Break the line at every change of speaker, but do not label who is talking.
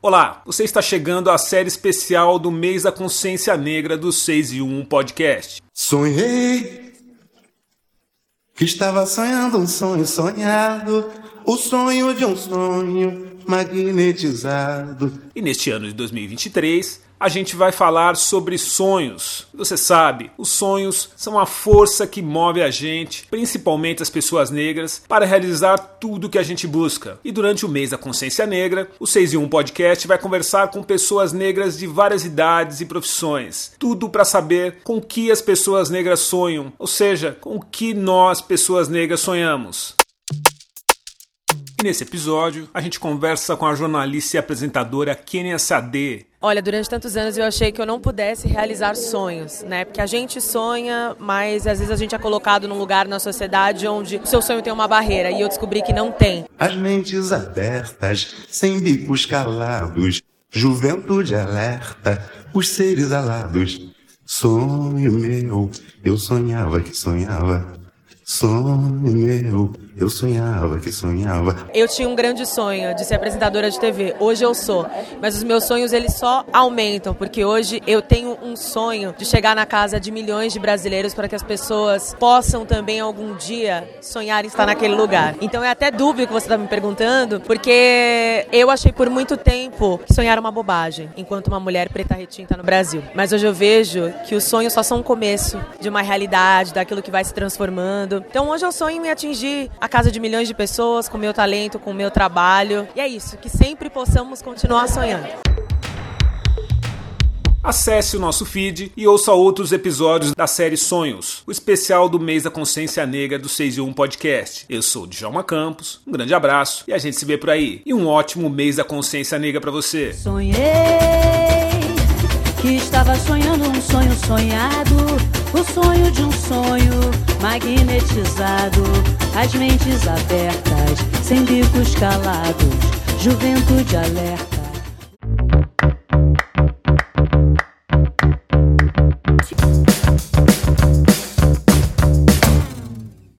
Olá, você está chegando à série especial do mês da consciência negra do 6 e 1 podcast.
Sonhei que estava sonhando um sonho sonhado, o sonho de um sonho magnetizado.
E neste ano de 2023, a gente vai falar sobre sonhos. Você sabe, os sonhos são a força que move a gente, principalmente as pessoas negras, para realizar tudo que a gente busca. E durante o mês da consciência negra, o 6 e 1 podcast vai conversar com pessoas negras de várias idades e profissões. Tudo para saber com que as pessoas negras sonham, ou seja, com que nós, pessoas negras, sonhamos. E nesse episódio, a gente conversa com a jornalista e apresentadora Kenia Sade.
Olha, durante tantos anos eu achei que eu não pudesse realizar sonhos, né? Porque a gente sonha, mas às vezes a gente é colocado num lugar na sociedade onde o seu sonho tem uma barreira e eu descobri que não tem.
As mentes abertas, sem bicos calados, juventude alerta, os seres alados. Sonho meu, eu sonhava que sonhava. Sonho meu, eu sonhava que sonhava.
Eu tinha um grande sonho de ser apresentadora de TV. Hoje eu sou, mas os meus sonhos eles só aumentam porque hoje eu tenho um sonho de chegar na casa de milhões de brasileiros para que as pessoas possam também algum dia sonhar em estar naquele lugar. Então é até dúvida que você está me perguntando, porque eu achei por muito tempo que sonhar era uma bobagem, enquanto uma mulher preta retinta no Brasil. Mas hoje eu vejo que os sonhos só são um começo de uma realidade, daquilo que vai se transformando. Então hoje eu sonho em atingir a casa de milhões de pessoas com meu talento, com meu trabalho. E é isso, que sempre possamos continuar sonhando.
Acesse o nosso feed e ouça outros episódios da série Sonhos, o especial do mês da consciência negra do 6 e 1 podcast. Eu sou o Djalma Campos, um grande abraço e a gente se vê por aí. E um ótimo mês da consciência negra para você.
Sonhei que estava sonhando um sonho sonhado, o sonho de um sonho magnetizado, as mentes abertas, sem bicos calados, juventude alerta.